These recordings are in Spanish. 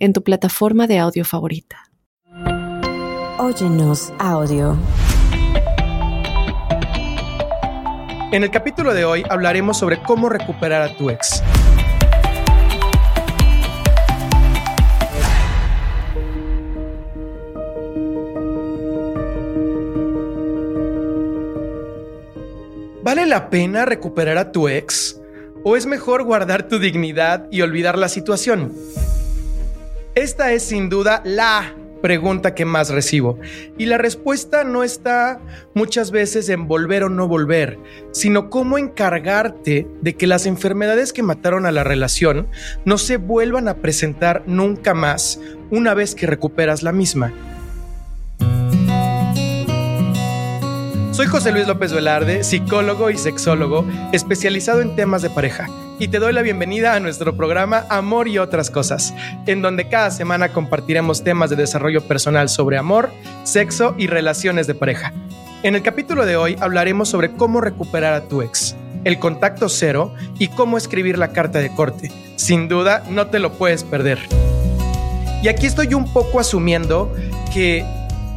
en tu plataforma de audio favorita. Óyenos audio. En el capítulo de hoy hablaremos sobre cómo recuperar a tu ex. ¿Vale la pena recuperar a tu ex? ¿O es mejor guardar tu dignidad y olvidar la situación? Esta es sin duda la pregunta que más recibo. Y la respuesta no está muchas veces en volver o no volver, sino cómo encargarte de que las enfermedades que mataron a la relación no se vuelvan a presentar nunca más una vez que recuperas la misma. Soy José Luis López Velarde, psicólogo y sexólogo especializado en temas de pareja, y te doy la bienvenida a nuestro programa Amor y otras cosas, en donde cada semana compartiremos temas de desarrollo personal sobre amor, sexo y relaciones de pareja. En el capítulo de hoy hablaremos sobre cómo recuperar a tu ex, el contacto cero y cómo escribir la carta de corte. Sin duda, no te lo puedes perder. Y aquí estoy un poco asumiendo que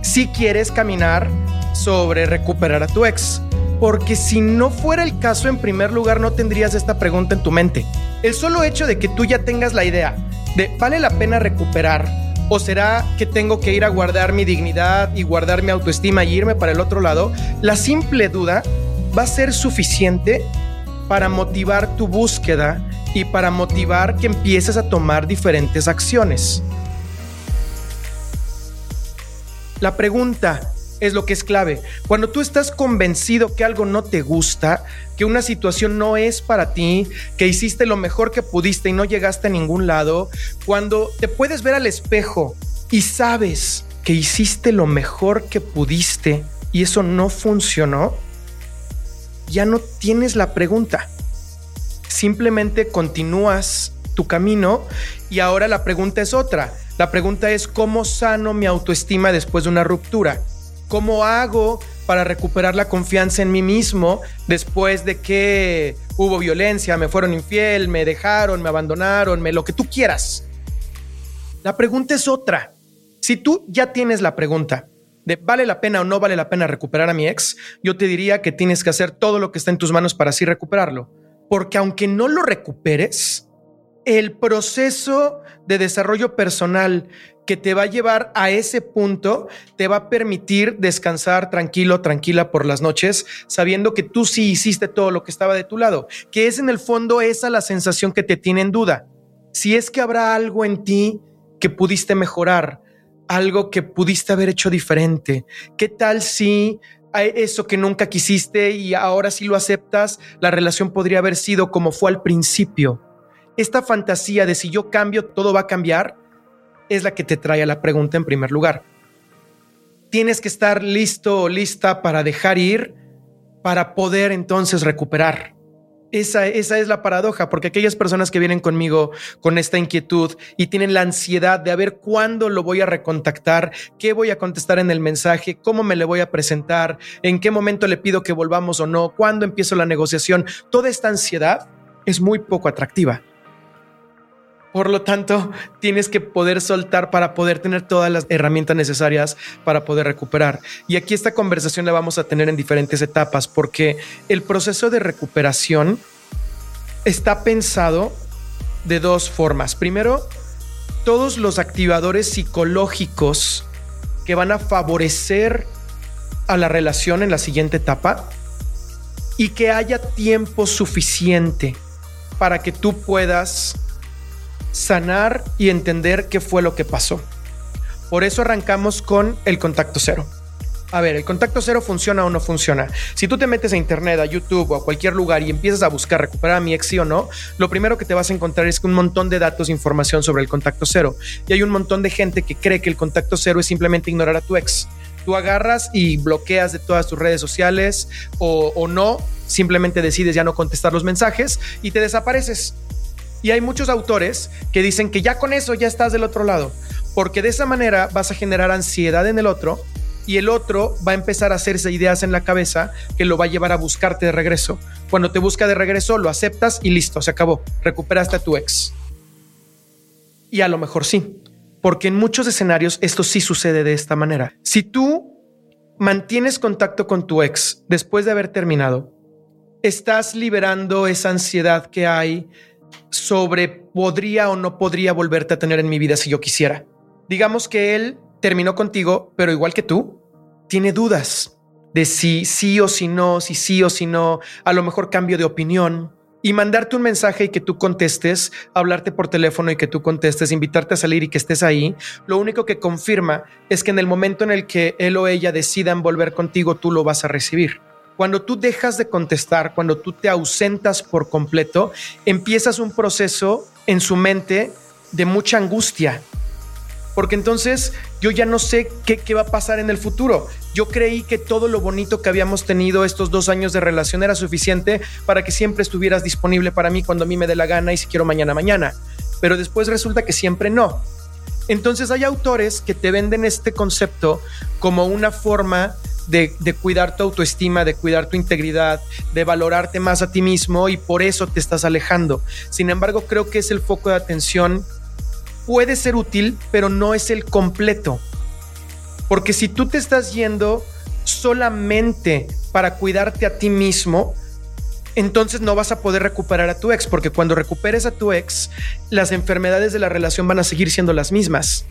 si quieres caminar sobre recuperar a tu ex. Porque si no fuera el caso, en primer lugar, no tendrías esta pregunta en tu mente. El solo hecho de que tú ya tengas la idea de ¿vale la pena recuperar? ¿O será que tengo que ir a guardar mi dignidad y guardar mi autoestima y irme para el otro lado? La simple duda va a ser suficiente para motivar tu búsqueda y para motivar que empieces a tomar diferentes acciones. La pregunta, es lo que es clave. Cuando tú estás convencido que algo no te gusta, que una situación no es para ti, que hiciste lo mejor que pudiste y no llegaste a ningún lado, cuando te puedes ver al espejo y sabes que hiciste lo mejor que pudiste y eso no funcionó, ya no tienes la pregunta. Simplemente continúas tu camino y ahora la pregunta es otra. La pregunta es cómo sano mi autoestima después de una ruptura. ¿Cómo hago para recuperar la confianza en mí mismo después de que hubo violencia, me fueron infiel, me dejaron, me abandonaron, me lo que tú quieras? La pregunta es otra. Si tú ya tienes la pregunta de vale la pena o no vale la pena recuperar a mi ex, yo te diría que tienes que hacer todo lo que está en tus manos para así recuperarlo. Porque aunque no lo recuperes, el proceso de desarrollo personal que te va a llevar a ese punto, te va a permitir descansar tranquilo, tranquila por las noches, sabiendo que tú sí hiciste todo lo que estaba de tu lado, que es en el fondo esa la sensación que te tiene en duda. Si es que habrá algo en ti que pudiste mejorar, algo que pudiste haber hecho diferente, ¿qué tal si eso que nunca quisiste y ahora sí lo aceptas, la relación podría haber sido como fue al principio? Esta fantasía de si yo cambio, todo va a cambiar, es la que te trae a la pregunta en primer lugar. Tienes que estar listo o lista para dejar ir para poder entonces recuperar. Esa, esa, es la paradoja, porque aquellas personas que vienen conmigo con esta inquietud y tienen la ansiedad de ver cuándo lo voy a recontactar, qué voy a contestar en el mensaje, cómo me le voy a presentar, en qué momento le pido que volvamos o no, cuándo empiezo la negociación, toda esta ansiedad es muy poco atractiva. Por lo tanto, tienes que poder soltar para poder tener todas las herramientas necesarias para poder recuperar. Y aquí esta conversación la vamos a tener en diferentes etapas porque el proceso de recuperación está pensado de dos formas. Primero, todos los activadores psicológicos que van a favorecer a la relación en la siguiente etapa y que haya tiempo suficiente para que tú puedas sanar y entender qué fue lo que pasó. Por eso arrancamos con el contacto cero. A ver, ¿el contacto cero funciona o no funciona? Si tú te metes a internet, a YouTube o a cualquier lugar y empiezas a buscar recuperar a mi ex sí o no, lo primero que te vas a encontrar es un montón de datos e información sobre el contacto cero. Y hay un montón de gente que cree que el contacto cero es simplemente ignorar a tu ex. Tú agarras y bloqueas de todas tus redes sociales o, o no, simplemente decides ya no contestar los mensajes y te desapareces. Y hay muchos autores que dicen que ya con eso ya estás del otro lado, porque de esa manera vas a generar ansiedad en el otro y el otro va a empezar a hacerse ideas en la cabeza que lo va a llevar a buscarte de regreso. Cuando te busca de regreso, lo aceptas y listo, se acabó. Recuperaste a tu ex. Y a lo mejor sí, porque en muchos escenarios esto sí sucede de esta manera. Si tú mantienes contacto con tu ex después de haber terminado, estás liberando esa ansiedad que hay sobre podría o no podría volverte a tener en mi vida si yo quisiera. Digamos que él terminó contigo, pero igual que tú, tiene dudas de si sí o si no, si sí o si no, a lo mejor cambio de opinión. Y mandarte un mensaje y que tú contestes, hablarte por teléfono y que tú contestes, invitarte a salir y que estés ahí, lo único que confirma es que en el momento en el que él o ella decidan volver contigo, tú lo vas a recibir. Cuando tú dejas de contestar, cuando tú te ausentas por completo, empiezas un proceso en su mente de mucha angustia, porque entonces yo ya no sé qué, qué, va a pasar en el futuro. Yo creí que todo lo bonito que habíamos tenido estos dos años de relación era suficiente para que siempre estuvieras disponible para mí cuando a mí me dé la gana y si quiero mañana, mañana. Pero después resulta que siempre no. Entonces hay autores que te venden este concepto como una forma de, cuidar tu autoestima, de cuidar tu integridad, de valorarte más a ti mismo y por eso te estás alejando. Sin embargo, creo que es el foco de atención puede ser útil, pero no es el completo. Porque si tú te estás yendo solamente para cuidarte a ti mismo, entonces no vas a poder recuperar a tu ex, porque cuando recuperes a tu ex, las enfermedades de la relación van a seguir siendo las mismas.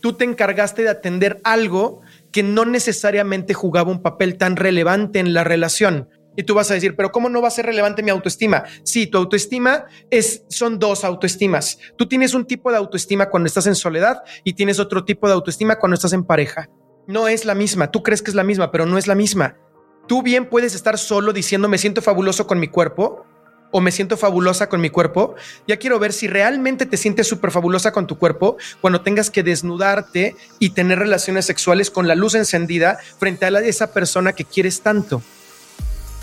Tú te encargaste de atender algo que no necesariamente jugaba un papel tan relevante en la relación. Y tú vas a decir, pero ¿cómo no va a ser relevante mi autoestima? Sí, tu autoestima es, son dos autoestimas. Tú tienes un tipo de autoestima cuando estás en soledad y tienes otro tipo de autoestima cuando estás en pareja. No es la misma. Tú crees que es la misma, pero no es la misma. Tú bien puedes estar solo diciendo me siento fabuloso con mi cuerpo o me siento fabulosa con mi cuerpo. Ya quiero ver si realmente te sientes súper fabulosa con tu cuerpo cuando tengas que desnudarte y tener relaciones sexuales con la luz encendida frente a esa persona que quieres tanto.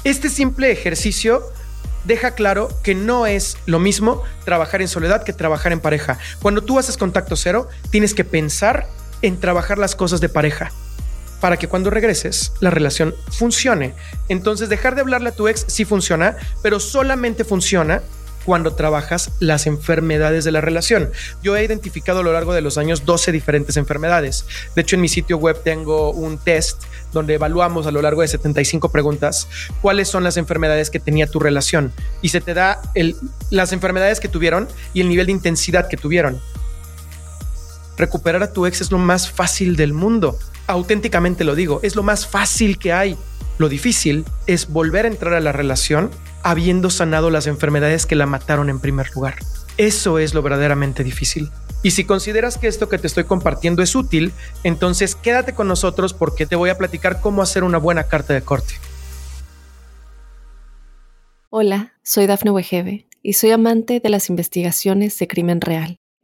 Este simple ejercicio deja claro que no es lo mismo trabajar en soledad que trabajar en pareja. Cuando tú haces contacto cero, tienes que pensar en trabajar las cosas de pareja para que cuando regreses la relación funcione. Entonces dejar de hablarle a tu ex sí funciona, pero solamente funciona cuando trabajas las enfermedades de la relación. Yo he identificado a lo largo de los años 12 diferentes enfermedades. De hecho, en mi sitio web tengo un test donde evaluamos a lo largo de 75 preguntas cuáles son las enfermedades que tenía tu relación y se te da las enfermedades que tuvieron y el nivel de intensidad que tuvieron. Recuperar a tu ex es lo más fácil del mundo. Auténticamente lo digo, es lo más fácil que hay. Lo difícil es volver a entrar a la relación habiendo sanado las enfermedades que la mataron en primer lugar. Eso es lo verdaderamente difícil. Y si consideras que esto que te estoy compartiendo es útil, entonces quédate con nosotros porque te voy a platicar cómo hacer una buena carta de corte. Hola, soy Dafne Wegebe y soy amante de las investigaciones de crimen real.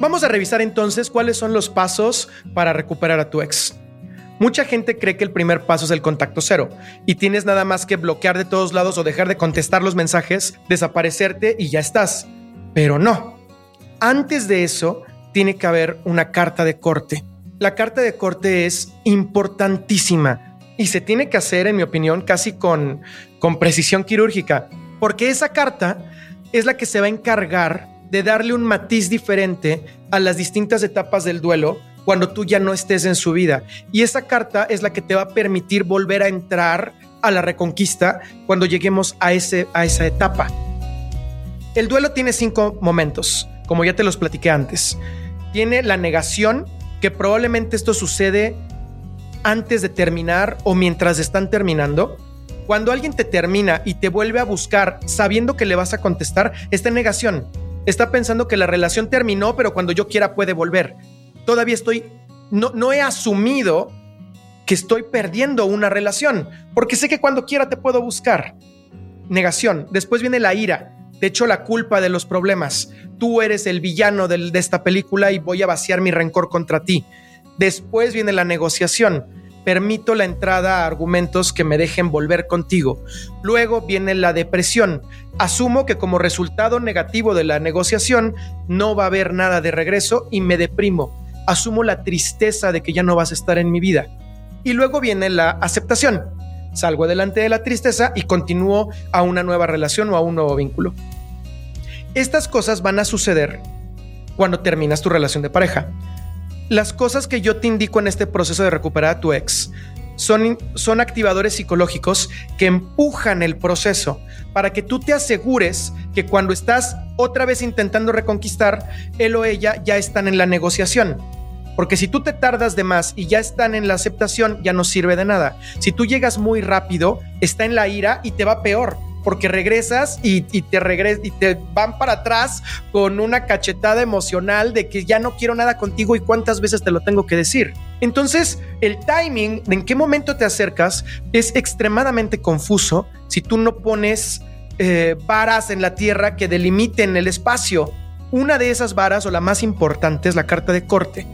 Vamos a revisar entonces cuáles son los pasos para recuperar a tu ex. Mucha gente cree que el primer paso es el contacto cero y tienes nada más que bloquear de todos lados o dejar de contestar los mensajes, desaparecerte y ya estás. Pero no. Antes de eso, tiene que haber una carta de corte. La carta de corte es importantísima y se tiene que hacer, en mi opinión, casi con, con precisión quirúrgica, porque esa carta es la que se va a encargar de darle un matiz diferente a las distintas etapas del duelo cuando tú ya no estés en su vida. Y esa carta es la que te va a permitir volver a entrar a la reconquista cuando lleguemos a, ese, a esa etapa. El duelo tiene cinco momentos, como ya te los platiqué antes. Tiene la negación, que probablemente esto sucede antes de terminar o mientras están terminando. Cuando alguien te termina y te vuelve a buscar sabiendo que le vas a contestar, está en negación. Está pensando que la relación terminó, pero cuando yo quiera puede volver. Todavía estoy, no, no he asumido que estoy perdiendo una relación, porque sé que cuando quiera te puedo buscar. Negación. Después viene la ira. Te echo la culpa de los problemas. Tú eres el villano de esta película y voy a vaciar mi rencor contra ti. Después viene la negociación. Permito la entrada a argumentos que me dejen volver contigo. Luego viene la depresión. Asumo que como resultado negativo de la negociación no va a haber nada de regreso y me deprimo. Asumo la tristeza de que ya no vas a estar en mi vida. Y luego viene la aceptación. Salgo adelante de la tristeza y continúo a una nueva relación o a un nuevo vínculo. Estas cosas van a suceder cuando terminas tu relación de pareja las cosas que yo te indico en este proceso de recuperar a tu ex son, son activadores psicológicos que empujan el proceso para que tú te asegures que cuando estás otra vez intentando reconquistar, él o ella ya están en la negociación. Porque si tú te tardas de más y ya están en la aceptación, ya no sirve de nada. Si tú llegas muy rápido, está en la ira y te va peor porque regresas y, te regres y te van para atrás con una cachetada emocional de que ya no quiero nada contigo y cuántas veces te lo tengo que decir. Entonces, el timing de en qué momento te acercas es extremadamente confuso si tú no pones eh, varas en la tierra que delimiten el espacio. Una de esas varas o la más importante es la carta de corte.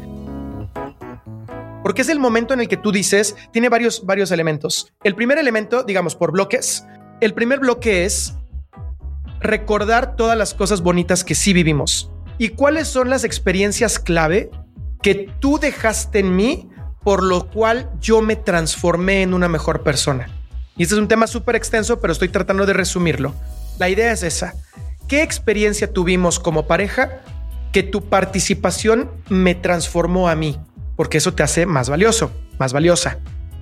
Porque es el momento en el que tú dices, tiene varios, varios elementos. El primer elemento, digamos, por bloques, el primer bloque es recordar todas las cosas bonitas que sí vivimos y cuáles son las experiencias clave que tú dejaste en mí por lo cual yo me transformé en una mejor persona. Y este es un tema súper extenso, pero estoy tratando de resumirlo. La idea es esa. ¿Qué experiencia tuvimos como pareja que tu participación me transformó a mí? Porque eso te hace más valioso, más valiosa.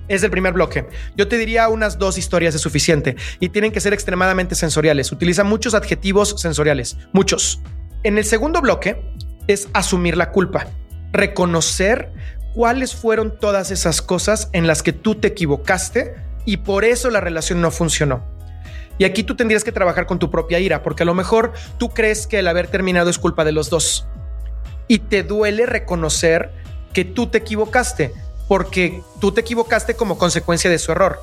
Es el primer bloque. Yo te diría unas dos historias es suficiente y tienen que ser extremadamente sensoriales. Utiliza muchos adjetivos sensoriales, muchos. En el segundo bloque es asumir la culpa, reconocer cuáles fueron todas esas cosas en las que tú te equivocaste y por eso la relación no funcionó. Y aquí tú tendrías que trabajar con tu propia ira, porque a lo mejor tú crees que el haber terminado es culpa de los dos y te duele reconocer que tú te equivocaste porque tú te equivocaste como consecuencia de su error.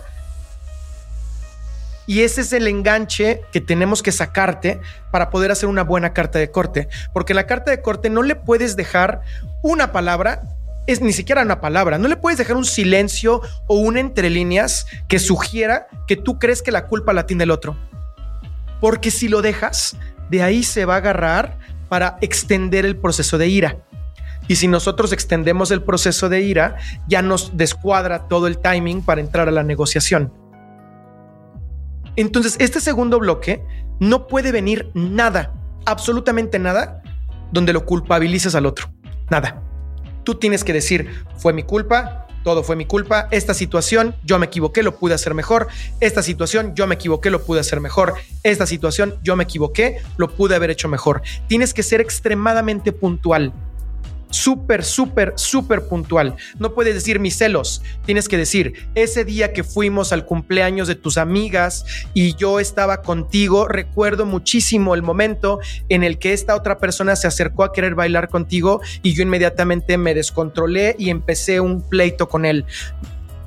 Y ese es el enganche que tenemos que sacarte para poder hacer una buena carta de corte. Porque la carta de corte no le puedes dejar una palabra, es ni siquiera una palabra, no le puedes dejar un silencio o un entre líneas que sugiera que tú crees que la culpa la tiene el otro. Porque si lo dejas, de ahí se va a agarrar para extender el proceso de ira. Y si nosotros extendemos el proceso de ira, ya nos descuadra todo el timing para entrar a la negociación. Entonces, este segundo bloque no puede venir nada, absolutamente nada, donde lo culpabilices al otro. Nada. Tú tienes que decir, fue mi culpa, todo fue mi culpa, esta situación yo me equivoqué, lo pude hacer mejor, esta situación yo me equivoqué, lo pude hacer mejor, esta situación yo me equivoqué, lo pude haber hecho mejor. Tienes que ser extremadamente puntual súper, súper, súper puntual. No puedes decir mis celos, tienes que decir, ese día que fuimos al cumpleaños de tus amigas y yo estaba contigo, recuerdo muchísimo el momento en el que esta otra persona se acercó a querer bailar contigo y yo inmediatamente me descontrolé y empecé un pleito con él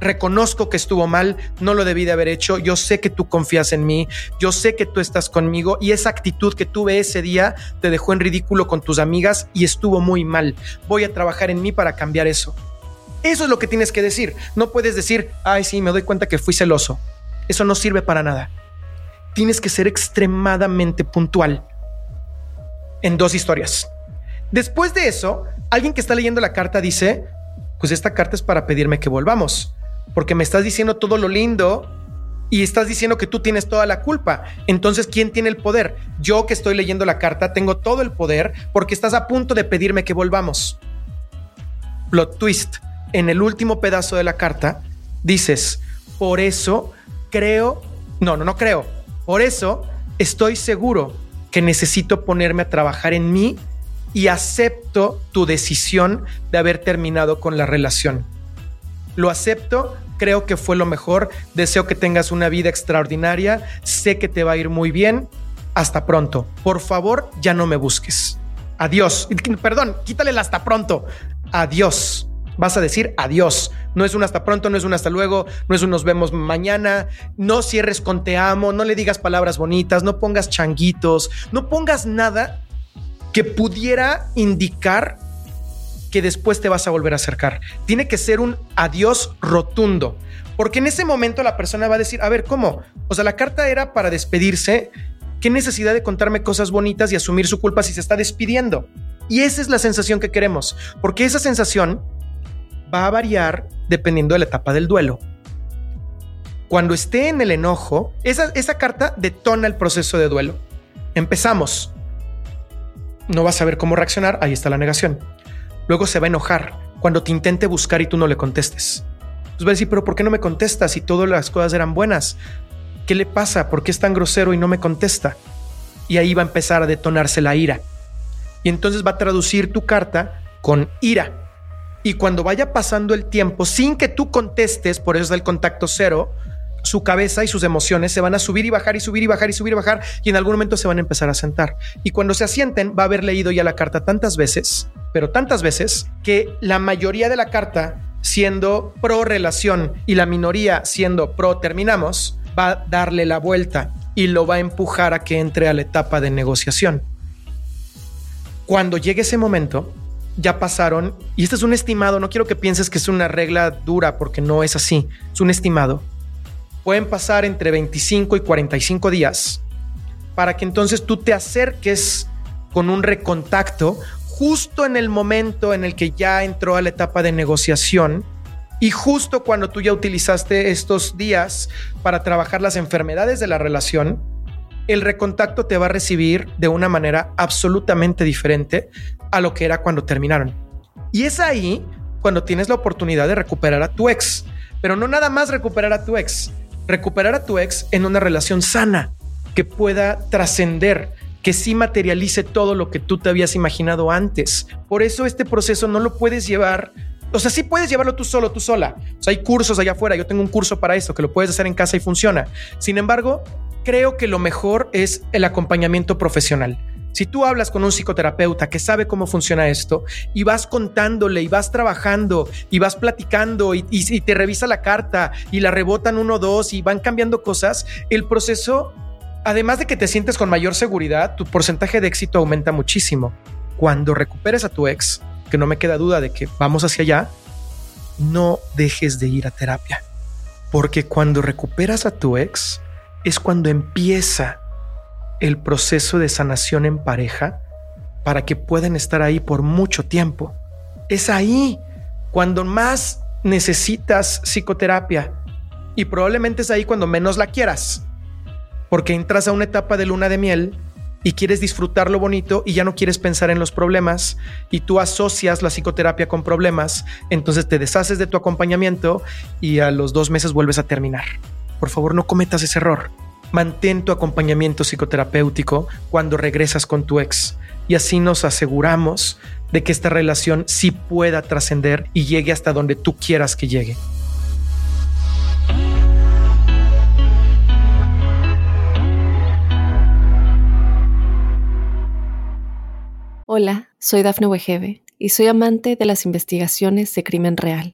reconozco que estuvo mal, no lo debí de haber hecho, yo sé que tú confías en mí, yo sé que tú estás conmigo y esa actitud que tuve ese día te dejó en ridículo con tus amigas y estuvo muy mal. Voy a trabajar en mí para cambiar eso. Eso es lo que tienes que decir. No puedes decir, ay, sí, me doy cuenta que fui celoso. Eso no sirve para nada. Tienes que ser extremadamente puntual en dos historias. Después de eso, alguien que está leyendo la carta dice, pues esta carta es para pedirme que volvamos porque me estás diciendo todo lo lindo y estás diciendo que tú tienes toda la culpa. Entonces, ¿quién tiene el poder? Yo que estoy leyendo la carta tengo todo el poder porque estás a punto de pedirme que volvamos. plot twist, en el último pedazo de la carta, dices, por eso creo, no, no, no creo, por eso estoy seguro que necesito ponerme a trabajar en mí y acepto tu decisión de haber terminado con la relación. Lo acepto, creo que fue lo mejor, deseo que tengas una vida extraordinaria, sé que te va a ir muy bien, hasta pronto. Por favor, ya no me busques. Adiós. Perdón, quítale el hasta pronto. Adiós. Vas a decir adiós. No es un hasta pronto, no es un hasta luego, no es un nos vemos mañana. No cierres con te amo, no le digas palabras bonitas, no pongas changuitos, no pongas nada que pudiera indicar que después te vas a volver a acercar. Tiene que ser un adiós rotundo, porque en ese momento la persona va a decir, a ver, ¿cómo? O sea, la carta era para despedirse. ¿Qué necesidad de contarme cosas bonitas y asumir su culpa si se está despidiendo? Y esa es la sensación que queremos, porque esa sensación va a variar dependiendo de la etapa del duelo. Cuando esté en el enojo, esa, esa carta detona el proceso de duelo. Empezamos. No vas a saber cómo reaccionar, ahí está la negación. Luego se va a enojar cuando te intente buscar y tú no le contestes. Pues va a decir, pero ¿por qué no me contestas si todas las cosas eran buenas? ¿Qué le pasa? ¿Por qué es tan grosero y no me contesta? Y ahí va a empezar a detonarse la ira. Y entonces va a traducir tu carta con ira y cuando vaya pasando el tiempo, sin que tú contestes, por eso es el contacto cero, su cabeza y sus emociones se van a subir y bajar y subir y bajar y subir y bajar y en algún momento se van a empezar a sentar. Y cuando se asienten va a haber leído ya la carta tantas veces, pero tantas veces, que la mayoría de la carta siendo pro relación y la minoría siendo pro terminamos, va a darle la vuelta y lo va a empujar a que entre a la etapa de negociación. Cuando llegue ese momento, ya pasaron, y este es un estimado, no quiero que pienses que es una regla dura porque no es así, es un estimado. Pueden pasar entre 25 y 45 días para que entonces tú te acerques con un recontacto justo en el momento en el que ya entró a la etapa de negociación y justo cuando tú ya utilizaste estos días para trabajar las enfermedades de la relación, el recontacto te va a recibir de una manera absolutamente diferente a lo que era cuando terminaron. Y es ahí cuando tienes la oportunidad de recuperar a tu ex, pero no nada más recuperar a tu ex, recuperar a tu ex en una relación sana que pueda trascender, que sí materialice todo lo que tú te habías imaginado antes. Por eso este proceso no lo puedes llevar o sea, sí puedes llevarlo tú solo, tú sola. O sea, hay cursos allá afuera. Yo tengo un curso para eso que lo puedes hacer en casa y funciona. Sin embargo, creo que lo mejor es el acompañamiento profesional. Si tú hablas con un psicoterapeuta que sabe cómo funciona esto y vas contándole y vas trabajando y vas platicando y, te revisa la carta y la rebotan uno o dos y van cambiando cosas, el proceso, además de que te sientes con mayor seguridad, tu porcentaje de éxito aumenta muchísimo. Cuando recuperes a tu ex, que no me queda duda de que vamos hacia allá, no dejes de ir a terapia. Porque cuando recuperas a tu ex es cuando empieza el proceso de sanación en pareja para que puedan estar ahí por mucho tiempo. Es ahí cuando más necesitas psicoterapia y probablemente es ahí cuando menos la quieras, porque entras a una etapa de luna de miel y quieres disfrutar lo bonito y ya no quieres pensar en los problemas y tú asocias la psicoterapia con problemas, entonces te deshaces de tu acompañamiento y a los dos meses vuelves a terminar. Por favor, no cometas ese error. Mantén tu acompañamiento psicoterapéutico cuando regresas con tu ex y así nos aseguramos de que esta relación sí pueda trascender y llegue hasta donde tú quieras que llegue. Hola, soy Dafne Wegebe y soy amante de las investigaciones de crimen real.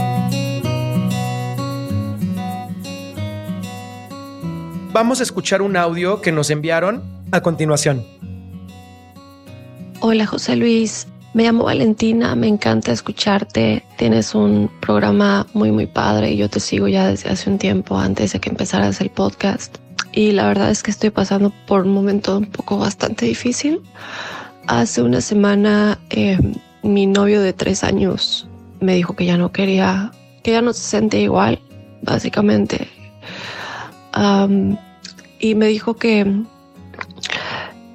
Vamos a escuchar un audio que nos enviaron a continuación. Hola José Luis, Me llamo Valentina, me encanta escucharte. Tienes un programa muy, muy padre y yo te sigo ya desde hace un tiempo antes de que empezaras el podcast. Y la verdad es que estoy pasando por un momento un poco bastante difícil. Hace una semana eh, mi novio de tres años me dijo que ya no quería, que ya no se sentía igual, básicamente. Y me dijo que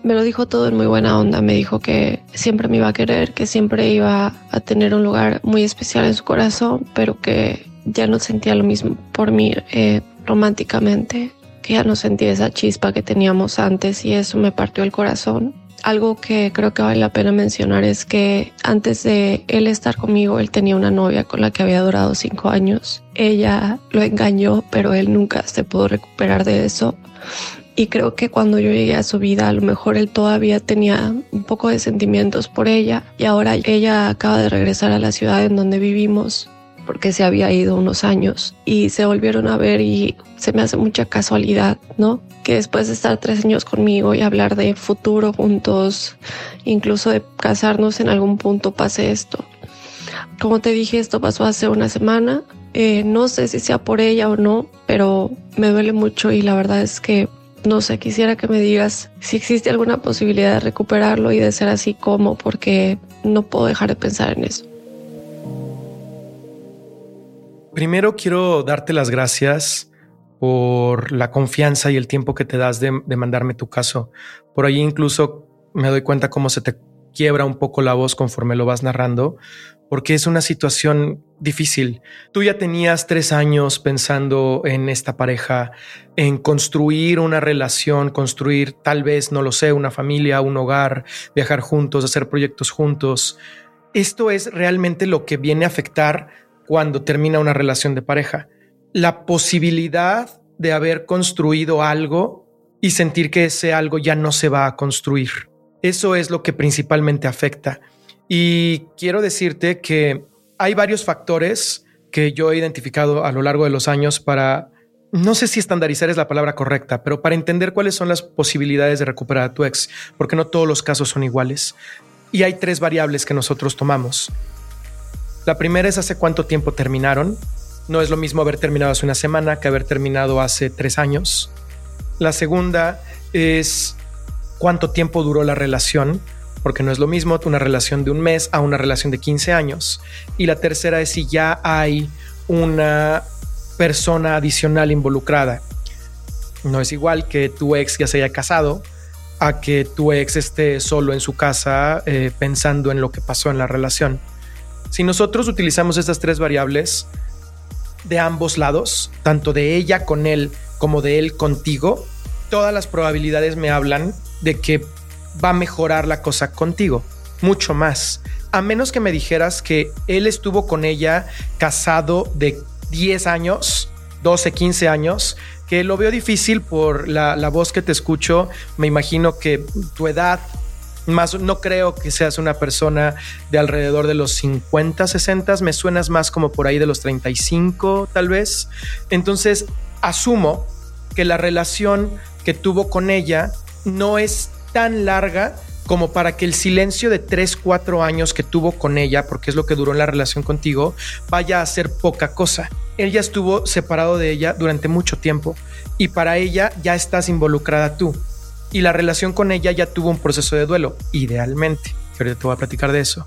me lo dijo todo en muy buena onda. Me dijo que siempre me iba a querer, que siempre iba a tener un lugar muy especial en su corazón, pero que ya no sentía lo mismo por mí eh, románticamente, que ya no sentía esa chispa que teníamos antes y eso me partió el corazón. Algo que creo que vale la pena mencionar es que antes de él estar conmigo, él tenía una novia con la que había durado cinco años. Ella lo engañó, pero él nunca se pudo recuperar de eso. Y creo que cuando yo llegué a su vida, a lo mejor él todavía tenía un poco de sentimientos por ella. Y ahora ella acaba de regresar a la ciudad en donde vivimos porque se había ido unos años y se volvieron a ver y se me hace mucha casualidad, ¿no? Que después de estar tres años conmigo y hablar de futuro juntos, incluso de casarnos en algún punto, pase esto. Como te dije, esto pasó hace una semana. Eh, no sé si sea por ella o no, pero me duele mucho y la verdad es que no sé, quisiera que me digas si existe alguna posibilidad de recuperarlo y de ser así como, porque no puedo dejar de pensar en eso. Primero quiero darte las gracias por la confianza y el tiempo que te das de, mandarme tu caso. Por ahí incluso me doy cuenta cómo se te quiebra un poco la voz conforme lo vas narrando, porque es una situación difícil. Tú ya tenías tres años pensando en esta pareja, en construir una relación, construir tal vez, no lo sé, una familia, un hogar, viajar juntos, hacer proyectos juntos. Esto es realmente lo que viene a afectar cuando termina una relación de pareja. La posibilidad de haber construido algo y sentir que ese algo ya no se va a construir. Eso es lo que principalmente afecta. Y quiero decirte que hay varios factores que yo he identificado a lo largo de los años para, no sé si estandarizar es la palabra correcta, pero para entender cuáles son las posibilidades de recuperar a tu ex, porque no todos los casos son iguales. Y hay tres variables que nosotros tomamos. La primera es hace cuánto tiempo terminaron. No es lo mismo haber terminado hace una semana que haber terminado hace tres años. La segunda es cuánto tiempo duró la relación porque no es lo mismo una relación de un mes a una relación de 15 años. Y la tercera es si ya hay una persona adicional involucrada. No es igual que tu ex ya se haya casado a que tu ex esté solo en su casa eh, pensando en lo que pasó en la relación. Si nosotros utilizamos estas tres variables de ambos lados, tanto de ella con él como de él contigo, todas las probabilidades me hablan de que va a mejorar la cosa contigo, mucho más. A menos que me dijeras que él estuvo con ella casado de 10 años, 12, 15 años, que lo veo difícil por la, la voz que te escucho. Me imagino que tu edad, más no creo que seas una persona de alrededor de los 50, 60, me suenas más como por ahí de los 35 tal vez. Entonces, asumo que la relación que tuvo con ella no es tan larga como para que el silencio de 3, 4 años que tuvo con ella, porque es lo que duró en la relación contigo, vaya a ser poca cosa. Él ya estuvo separado de ella durante mucho tiempo y para ella ya estás involucrada tú. Y la relación con ella ya tuvo un proceso de duelo, idealmente. Pero te voy a platicar de eso.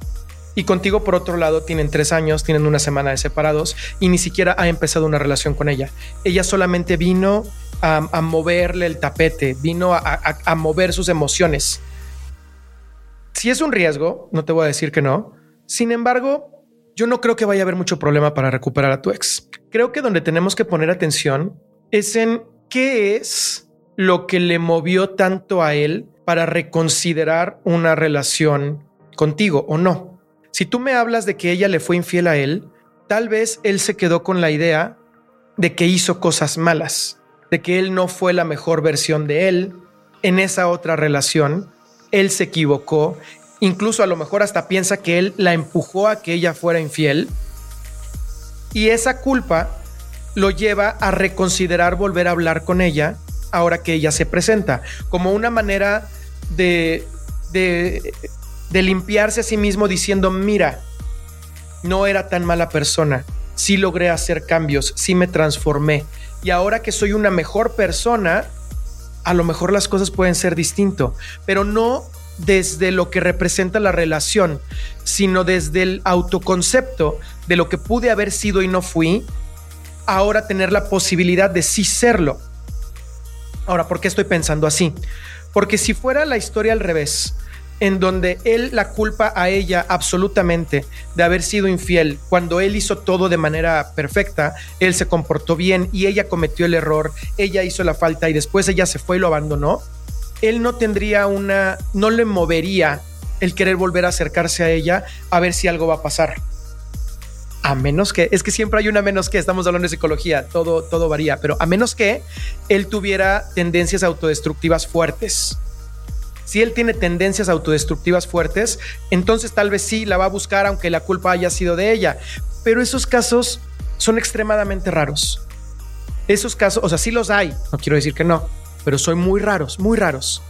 Y contigo, por otro lado, tienen tres años, tienen una semana de separados y ni siquiera ha empezado una relación con ella. Ella solamente vino a, moverle el tapete, vino a, mover sus emociones. Si es un riesgo, no te voy a decir que no. Sin embargo, yo no creo que vaya a haber mucho problema para recuperar a tu ex. Creo que donde tenemos que poner atención es en qué es lo que le movió tanto a él para reconsiderar una relación contigo o no. Si tú me hablas de que ella le fue infiel a él, tal vez él se quedó con la idea de que hizo cosas malas de que él no fue la mejor versión de él. En esa otra relación, él se equivocó, incluso a lo mejor hasta piensa que él la empujó a que ella fuera infiel, y esa culpa lo lleva a reconsiderar volver a hablar con ella ahora que ella se presenta, como una manera de, de de limpiarse a sí mismo diciendo, mira, no era tan mala persona, sí logré hacer cambios, sí me transformé y ahora que soy una mejor persona, a lo mejor las cosas pueden ser distinto, pero no desde lo que representa la relación, sino desde el autoconcepto de lo que pude haber sido y no fui, ahora tener la posibilidad de sí serlo. Ahora, ¿por qué estoy pensando así? Porque si fuera la historia al revés, en donde él la culpa a ella absolutamente de haber sido infiel, cuando él hizo todo de manera perfecta, él se comportó bien y ella cometió el error, ella hizo la falta y después ella se fue y lo abandonó, él no tendría una, no le movería el querer volver a acercarse a ella a ver si algo va a pasar. A menos que, es que siempre hay una menos que, estamos hablando de psicología, todo, todo varía, pero a menos que él tuviera tendencias autodestructivas fuertes si él tiene tendencias autodestructivas fuertes, entonces tal vez sí la va a buscar aunque la culpa haya sido de ella. Pero esos casos son extremadamente raros. Esos casos, o sea, sí los hay, no quiero decir que no, pero son muy raros, muy raros.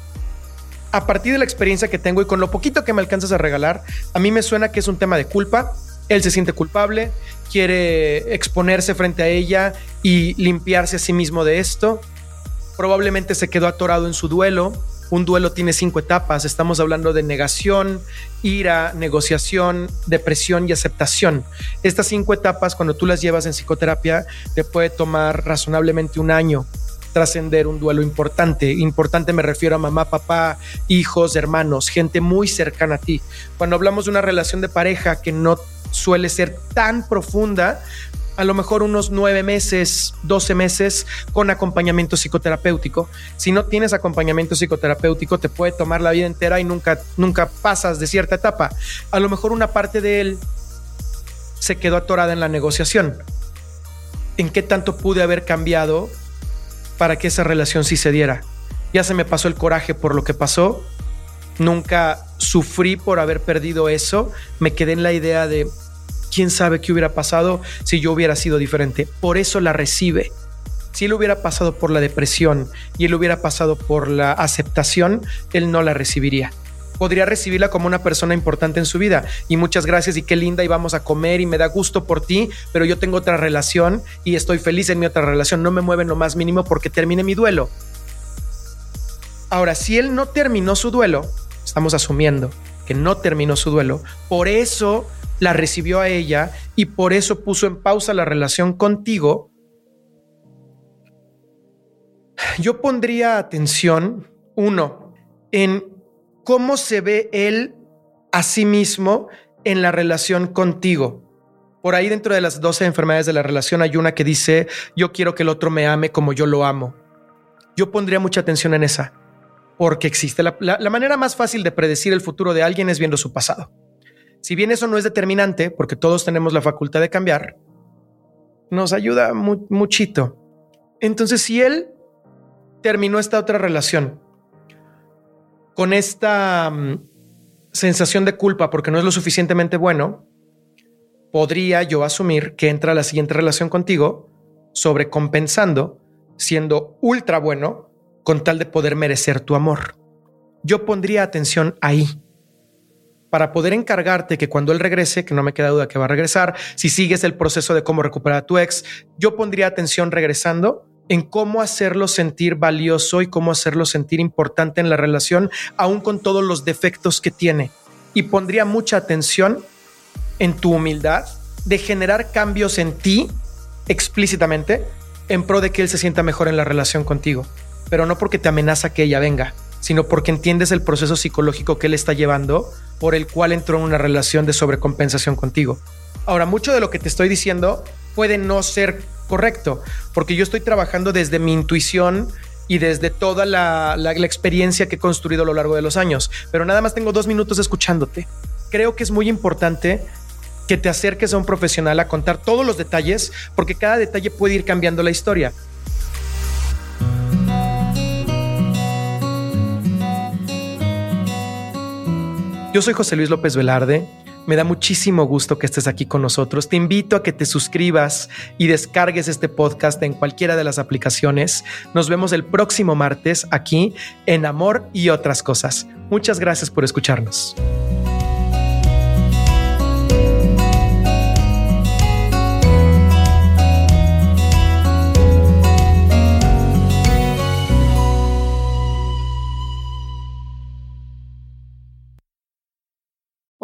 A partir de la experiencia que tengo y con lo poquito que me alcanzas a regalar, a mí me suena que es un tema de culpa. Él se siente culpable, quiere exponerse frente a ella y limpiarse a sí mismo de esto. Probablemente se quedó atorado en su duelo, un duelo tiene cinco etapas. Estamos hablando de negación, ira, negociación, depresión y aceptación. Estas cinco etapas, cuando tú las llevas en psicoterapia, te puede tomar razonablemente un año trascender un duelo importante. Importante me refiero a mamá, papá, hijos, hermanos, gente muy cercana a ti. Cuando hablamos de una relación de pareja que no suele ser tan profunda, a lo mejor unos nueve meses, doce meses con acompañamiento psicoterapéutico. Si no tienes acompañamiento psicoterapéutico, te puede tomar la vida entera y nunca, nunca pasas de cierta etapa. A lo mejor una parte de él se quedó atorada en la negociación. ¿En qué tanto pude haber cambiado para que esa relación sí se diera? Ya se me pasó el coraje por lo que pasó. Nunca sufrí por haber perdido eso. Me quedé en la idea de quién sabe qué hubiera pasado si yo hubiera sido diferente. Por eso la recibe. Si él hubiera pasado por la depresión y él hubiera pasado por la aceptación, él no la recibiría. Podría recibirla como una persona importante en su vida y muchas gracias y qué linda y vamos a comer y me da gusto por ti, pero yo tengo otra relación y estoy feliz en mi otra relación, no me mueve lo más mínimo porque termine mi duelo. Ahora, si él no terminó su duelo, estamos asumiendo que no terminó su duelo, por eso la recibió a ella y por eso puso en pausa la relación contigo, yo pondría atención, uno, en cómo se ve él a sí mismo en la relación contigo. Por ahí dentro de las 12 enfermedades de la relación hay una que dice, yo quiero que el otro me ame como yo lo amo. Yo pondría mucha atención en esa, porque existe la, la manera más fácil de predecir el futuro de alguien es viendo su pasado. Si bien eso no es determinante, porque todos tenemos la facultad de cambiar, nos ayuda muchito. Entonces, si él terminó esta otra relación con esta mm, sensación de culpa porque no es lo suficientemente bueno, podría yo asumir que entra la siguiente relación contigo sobrecompensando, siendo ultra bueno con tal de poder merecer tu amor. Yo pondría atención ahí para poder encargarte que cuando él regrese, que no me queda duda que va a regresar, si sigues el proceso de cómo recuperar a tu ex, yo pondría atención regresando en cómo hacerlo sentir valioso y cómo hacerlo sentir importante en la relación, aún con todos los defectos que tiene. Y pondría mucha atención en tu humildad de generar cambios en ti explícitamente en pro de que él se sienta mejor en la relación contigo, pero no porque te amenaza que ella venga, sino porque entiendes el proceso psicológico que él está llevando por el cual entró en una relación de sobrecompensación contigo. Ahora, mucho de lo que te estoy diciendo puede no ser correcto, porque yo estoy trabajando desde mi intuición y desde toda la, experiencia que he construido a lo largo de los años, pero nada más tengo dos minutos escuchándote. Creo que es muy importante que te acerques a un profesional a contar todos los detalles, porque cada detalle puede ir cambiando la historia. Yo soy José Luis López Velarde. Me da muchísimo gusto que estés aquí con nosotros. Te invito a que te suscribas y descargues este podcast en cualquiera de las aplicaciones. Nos vemos el próximo martes aquí en Amor y otras cosas. Muchas gracias por escucharnos.